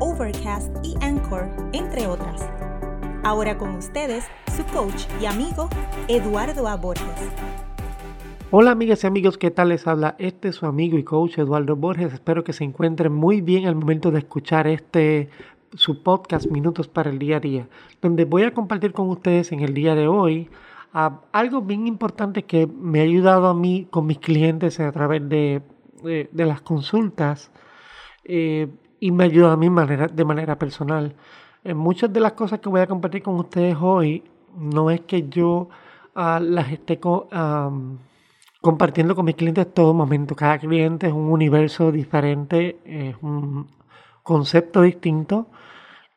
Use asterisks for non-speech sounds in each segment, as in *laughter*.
Overcast y Anchor, entre otras. Ahora con ustedes, su coach y amigo, Eduardo A. Borges. Hola amigas y amigos, ¿qué tal les habla? Este es su amigo y coach Eduardo Borges. Espero que se encuentren muy bien al momento de escuchar este su podcast Minutos para el Día a Día, donde voy a compartir con ustedes en el día de hoy algo bien importante que me ha ayudado a mí con mis clientes a través de, las consultas eh, y me ayuda a mí de manera personal. En muchas de las cosas que voy a compartir con ustedes hoy, no es que yo ah, las esté compartiendo con mis clientes todo momento. Cada cliente es un universo diferente, es un concepto distinto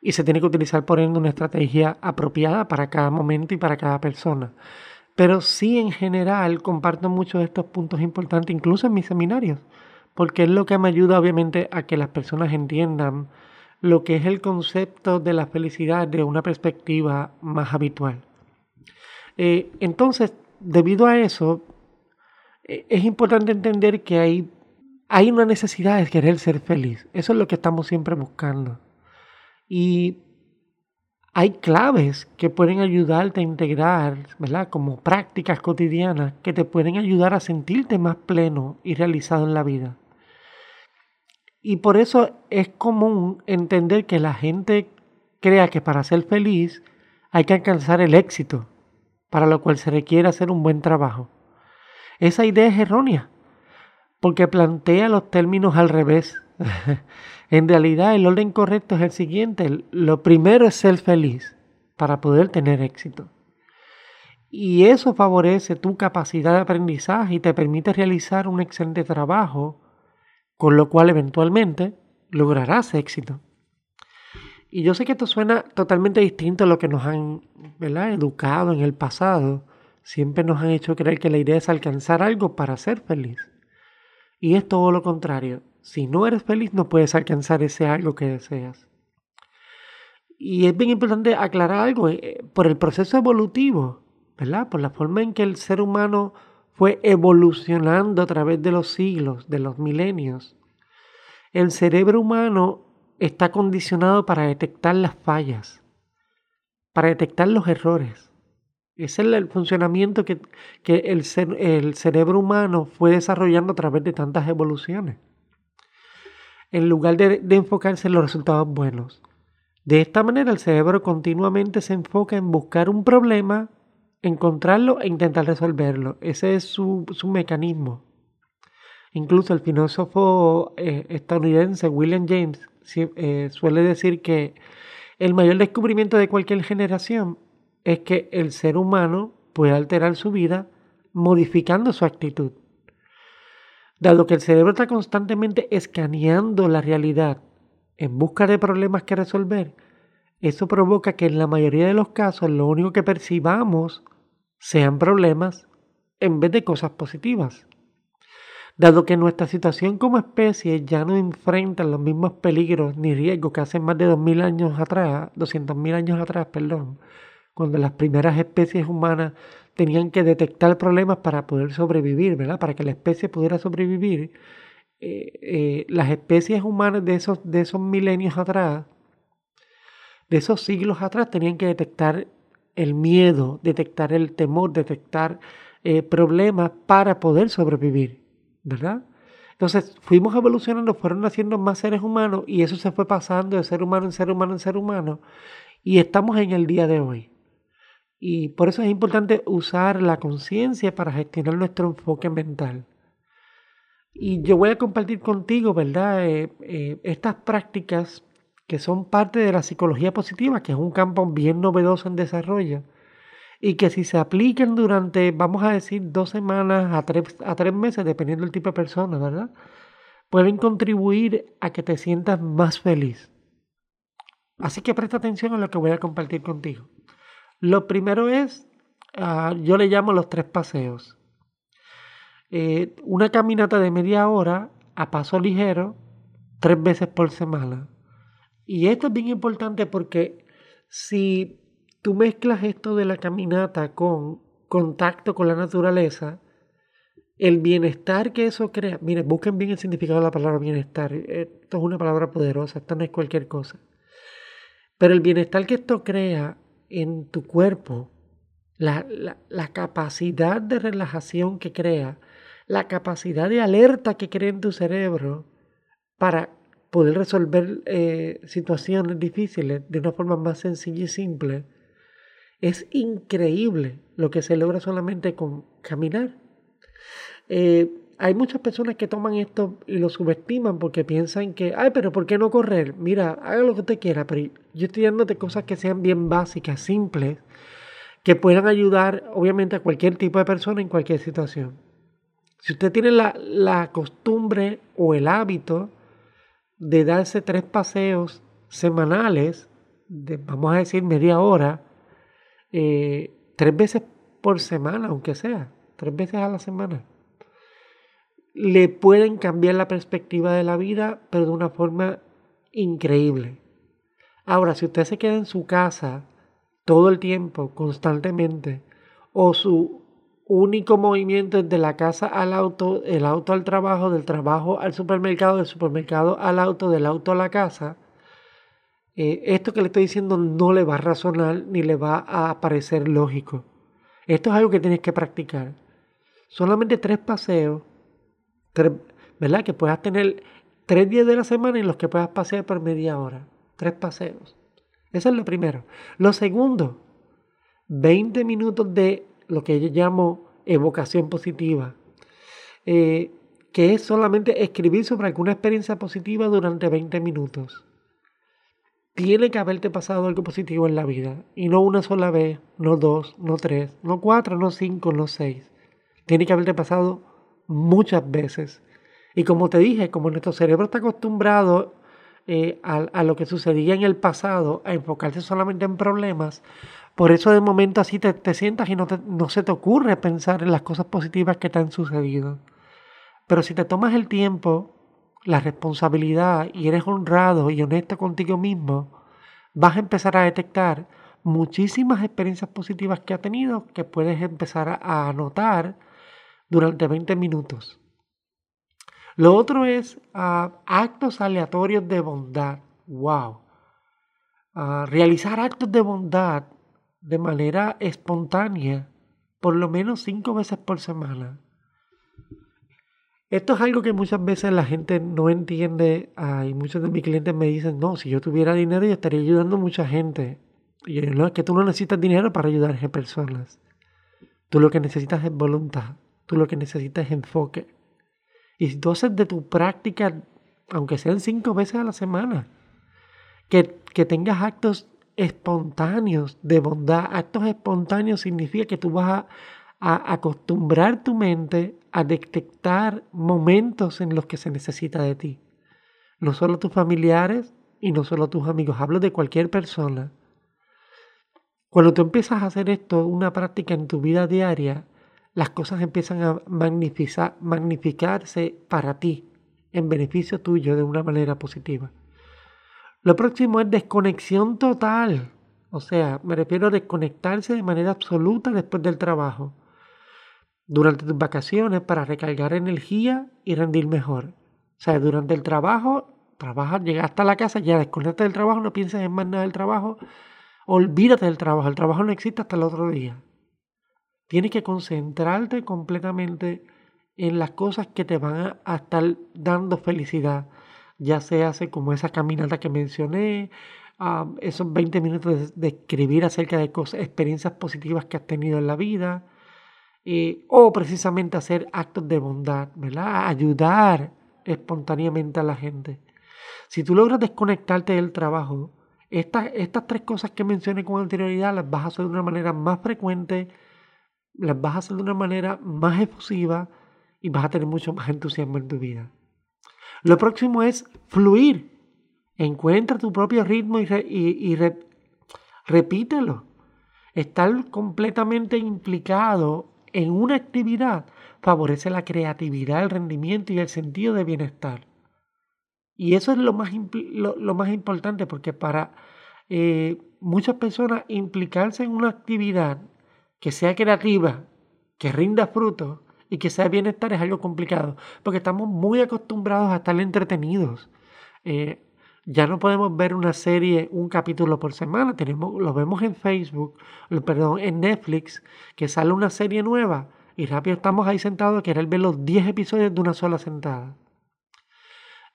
y se tiene que utilizar por ende una estrategia apropiada para cada momento y para cada persona. Pero sí en general comparto muchos de estos puntos importantes, incluso en mis seminarios porque es lo que me ayuda obviamente a que las personas entiendan lo que es el concepto de la felicidad de una perspectiva más habitual. Eh, entonces, debido a eso, eh, es importante entender que hay, hay una necesidad de querer ser feliz. Eso es lo que estamos siempre buscando. Y hay claves que pueden ayudarte a integrar, ¿verdad? Como prácticas cotidianas que te pueden ayudar a sentirte más pleno y realizado en la vida. Y por eso es común entender que la gente crea que para ser feliz hay que alcanzar el éxito, para lo cual se requiere hacer un buen trabajo. Esa idea es errónea, porque plantea los términos al revés. *laughs* en realidad el orden correcto es el siguiente. Lo primero es ser feliz para poder tener éxito. Y eso favorece tu capacidad de aprendizaje y te permite realizar un excelente trabajo con lo cual eventualmente lograrás éxito. Y yo sé que esto suena totalmente distinto a lo que nos han educado en el pasado. Siempre nos han hecho creer que la idea es alcanzar algo para ser feliz. Y es todo lo contrario. Si no eres feliz no puedes alcanzar ese algo que deseas. Y es bien importante aclarar algo. Eh, por el proceso evolutivo, ¿verdad? Por la forma en que el ser humano fue evolucionando a través de los siglos, de los milenios. El cerebro humano está condicionado para detectar las fallas, para detectar los errores. Ese es el funcionamiento que, el, el cerebro humano fue desarrollando a través de tantas evoluciones. En lugar de enfocarse en los resultados buenos. De esta manera el cerebro continuamente se enfoca en buscar un problema encontrarlo e intentar resolverlo. Ese es su, mecanismo. Incluso el filósofo eh, estadounidense William James eh, suele decir que el mayor descubrimiento de cualquier generación es que el ser humano puede alterar su vida modificando su actitud. Dado que el cerebro está constantemente escaneando la realidad en busca de problemas que resolver, eso provoca que en la mayoría de los casos lo único que percibamos sean problemas en vez de cosas positivas. Dado que nuestra situación como especie ya no enfrenta los mismos peligros ni riesgos que hace más de 2000 años atrás, 200.000 años atrás, perdón, cuando las primeras especies humanas tenían que detectar problemas para poder sobrevivir, ¿verdad? Para que la especie pudiera sobrevivir. Eh, eh, las especies humanas de esos, de esos milenios atrás, de esos siglos atrás, tenían que detectar el miedo, detectar el temor, detectar eh, problemas para poder sobrevivir, ¿verdad? Entonces fuimos evolucionando, fueron naciendo más seres humanos y eso se fue pasando de ser humano en ser humano en ser humano y estamos en el día de hoy. Y por eso es importante usar la conciencia para gestionar nuestro enfoque mental. Y yo voy a compartir contigo, ¿verdad? Eh, eh, estas prácticas que son parte de la psicología positiva, que es un campo bien novedoso en desarrollo, y que si se aplican durante, vamos a decir, dos semanas a tres, a tres meses, dependiendo del tipo de persona, ¿verdad? Pueden contribuir a que te sientas más feliz. Así que presta atención a lo que voy a compartir contigo. Lo primero es, ah, yo le llamo los tres paseos. Eh, una caminata de media hora a paso ligero, tres veces por semana. Y esto es bien importante porque si tú mezclas esto de la caminata con contacto con la naturaleza, el bienestar que eso crea, miren, busquen bien el significado de la palabra bienestar. Esto es una palabra poderosa, esto no es cualquier cosa. Pero el bienestar que esto crea en tu cuerpo, la, capacidad de relajación que crea, la capacidad de alerta que crea en tu cerebro para poder resolver eh, situaciones difíciles de una forma más sencilla y simple, es increíble lo que se logra solamente con caminar. Eh, hay muchas personas que toman esto y lo subestiman porque piensan que, ay, pero ¿por qué no correr? Mira, haga lo que usted quiera, pero yo estoy dándote cosas que sean bien básicas, simples, que puedan ayudar, obviamente, a cualquier tipo de persona en cualquier situación. Si usted tiene la, costumbre o el hábito de darse tres paseos semanales, de, vamos a decir media hora, eh, tres veces por semana, aunque sea, tres veces a la semana le pueden cambiar la perspectiva de la vida, pero de una forma increíble. Ahora, si usted se queda en su casa todo el tiempo, constantemente, o su único movimiento de la casa al auto, el auto al trabajo, del trabajo al supermercado, del supermercado al auto, del auto a la casa, eh, esto que le estoy diciendo no le va a razonar ni le va a parecer lógico. Esto es algo que tienes que practicar. Solamente tres paseos ¿verdad? Que puedas tener tres días de la semana en los que puedas pasear por media hora. Tres paseos. Eso es lo primero. Lo segundo, 20 minutos de lo que yo llamo evocación positiva, eh, que es solamente escribir sobre alguna experiencia positiva durante 20 minutos. Tiene que haberte pasado algo positivo en la vida, y no una sola vez, no dos, no tres, no cuatro, no cinco, no seis. Tiene que haberte pasado muchas veces. Y como te dije, como nuestro cerebro está acostumbrado eh, a, lo que sucedía en el pasado, a enfocarse solamente en problemas, por eso de momento así te, te sientas y no, no se te ocurre pensar en las cosas positivas que te han sucedido. Pero si te tomas el tiempo, la responsabilidad y eres honrado y honesto contigo mismo, vas a empezar a detectar muchísimas experiencias positivas que ha tenido que puedes empezar a anotar durante 20 minutos. Lo otro es ah, actos aleatorios de bondad. ¡Wow! Ah, realizar actos de bondad de manera espontánea por lo menos cinco veces por semana. Esto es algo que muchas veces la gente no entiende ah, y muchos de mis clientes me dicen, no, si yo tuviera dinero yo estaría ayudando a mucha gente. Y yo, no, es que tú no necesitas dinero para ayudar a personas. Tú lo que necesitas es voluntad. Tú lo que necesitas es enfoque. Y si tú haces de tu práctica, aunque sean cinco veces a la semana, que, que tengas actos espontáneos de bondad. Actos espontáneos significa que tú vas a, acostumbrar tu mente a detectar momentos en los que se necesita de ti. No solo tus familiares y no solo tus amigos, hablo de cualquier persona. Cuando tú empiezas a hacer esto, una práctica en tu vida diaria, las cosas empiezan a magnificarse para ti, en beneficio tuyo de una manera positiva. Lo próximo es desconexión total. O sea, me refiero a desconectarse de manera absoluta después del trabajo. Durante tus vacaciones para recargar energía y rendir mejor. O sea, durante el trabajo, trabajas, llegas hasta la casa, ya desconectas del trabajo, no pienses en más nada del trabajo. Olvídate del trabajo. El trabajo no existe hasta el otro día. Tienes que concentrarte completamente en las cosas que te van a, estar dando felicidad. Ya se hace como esa caminata que mencioné, esos 20 minutos de, escribir acerca de cosas, experiencias positivas que has tenido en la vida, eh, o precisamente hacer actos de bondad, ¿verdad? Ayudar espontáneamente a la gente. Si tú logras desconectarte del trabajo, estas, estas tres cosas que mencioné con anterioridad las vas a hacer de una manera más frecuente, las vas a hacer de una manera más efusiva y vas a tener mucho más entusiasmo en tu vida. Lo próximo es fluir. Encuentra tu propio ritmo y, repítelo. Estar completamente implicado en una actividad favorece la creatividad, el rendimiento y el sentido de bienestar. Y eso es lo más, lo, más importante porque para eh, muchas personas implicarse en una actividad que sea creativa, que rinda frutos y que sea bienestar es algo complicado porque estamos muy acostumbrados a estar entretenidos. Eh, ya no podemos ver una serie, un capítulo por semana. Tenemos, lo vemos en Facebook, perdón, en Netflix, que sale una serie nueva y rápido estamos ahí sentados a querer ver los 10 episodios de una sola sentada.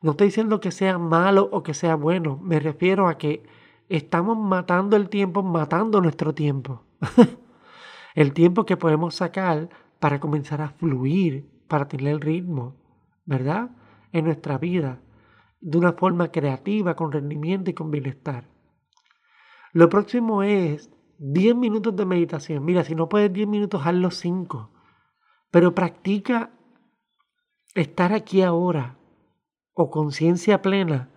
No estoy diciendo que sea malo o que sea bueno, me refiero a que estamos matando el tiempo, matando nuestro tiempo. *laughs* el tiempo que podemos sacar para comenzar a fluir, para tener el ritmo, ¿verdad? En nuestra vida de una forma creativa, con rendimiento y con bienestar. Lo próximo es 10 minutos de meditación. Mira, si no puedes 10 minutos, hazlo 5. Pero practica estar aquí ahora o conciencia plena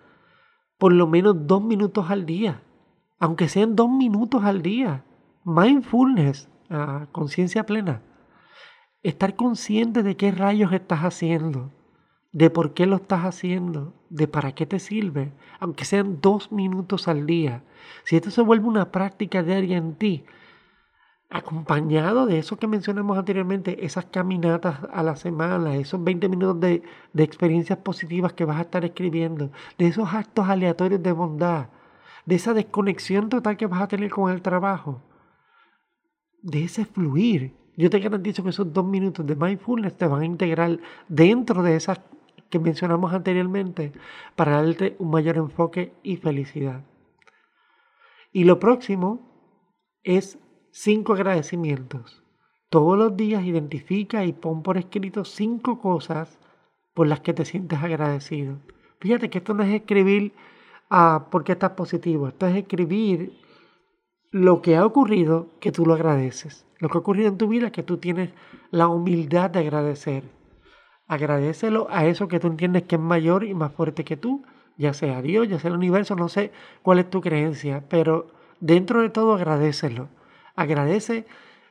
por lo menos 2 minutos al día. Aunque sean 2 minutos al día. Mindfulness, ah, conciencia plena. Estar consciente de qué rayos estás haciendo de por qué lo estás haciendo, de para qué te sirve, aunque sean dos minutos al día. Si esto se vuelve una práctica diaria en ti, acompañado de eso que mencionamos anteriormente, esas caminatas a la semana, esos 20 minutos de, de experiencias positivas que vas a estar escribiendo, de esos actos aleatorios de bondad, de esa desconexión total que vas a tener con el trabajo, de ese fluir. Yo te garantizo que esos dos minutos de mindfulness te van a integrar dentro de esas que mencionamos anteriormente para darte un mayor enfoque y felicidad. Y lo próximo es cinco agradecimientos. Todos los días identifica y pon por escrito cinco cosas por las que te sientes agradecido. Fíjate que esto no es escribir ah, porque estás positivo, esto es escribir lo que ha ocurrido que tú lo agradeces. Lo que ha ocurrido en tu vida que tú tienes la humildad de agradecer. Agradecelo a eso que tú entiendes que es mayor y más fuerte que tú, ya sea Dios, ya sea el universo, no sé cuál es tu creencia, pero dentro de todo agradecelo. Agradece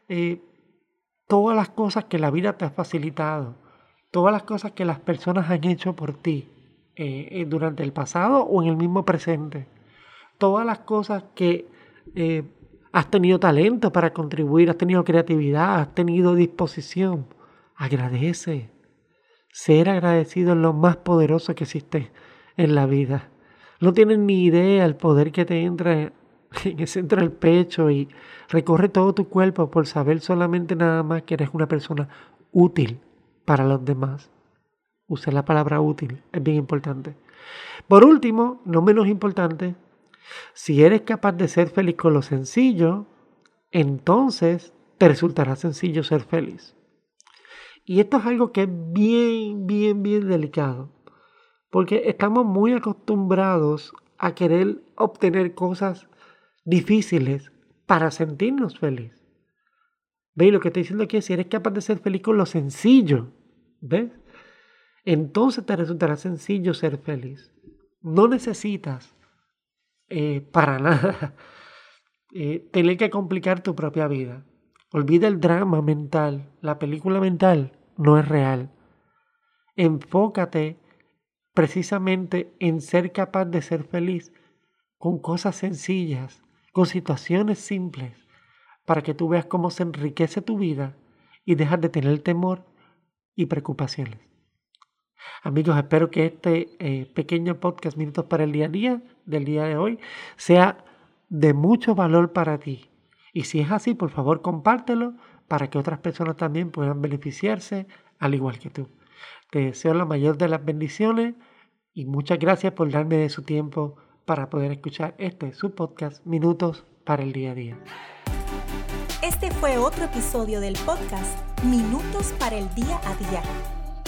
eh, todas las cosas que la vida te ha facilitado, todas las cosas que las personas han hecho por ti eh, eh, durante el pasado o en el mismo presente, todas las cosas que has tenido talento para contribuir, has tenido creatividad, has tenido disposición. Agradece. Ser agradecido es lo más poderoso que existe en la vida. No tienes ni idea el poder que te entra en el centro del pecho y recorre todo tu cuerpo por saber solamente nada más que eres una persona útil para los demás. Usa la palabra útil, es bien importante. Por último, no menos importante, si eres capaz de ser feliz con lo sencillo, entonces te resultará sencillo ser feliz. Y esto es algo que es bien, bien, bien delicado. Porque estamos muy acostumbrados a querer obtener cosas difíciles para sentirnos felices. ¿Veis lo que estoy diciendo aquí? Si eres capaz de ser feliz con lo sencillo, ¿ves? Entonces te resultará sencillo ser feliz. No necesitas eh, para nada *laughs* eh, tener que complicar tu propia vida. Olvida el drama mental, la película mental no es real. Enfócate precisamente en ser capaz de ser feliz con cosas sencillas, con situaciones simples, para que tú veas cómo se enriquece tu vida y dejas de tener temor y preocupaciones. Amigos, espero que este eh, pequeño podcast Minutos para el Día a Día del día de hoy sea de mucho valor para ti. Y si es así, por favor compártelo para que otras personas también puedan beneficiarse al igual que tú. Te deseo la mayor de las bendiciones y muchas gracias por darme de su tiempo para poder escuchar este su podcast Minutos para el día a día. Este fue otro episodio del podcast Minutos para el día a día.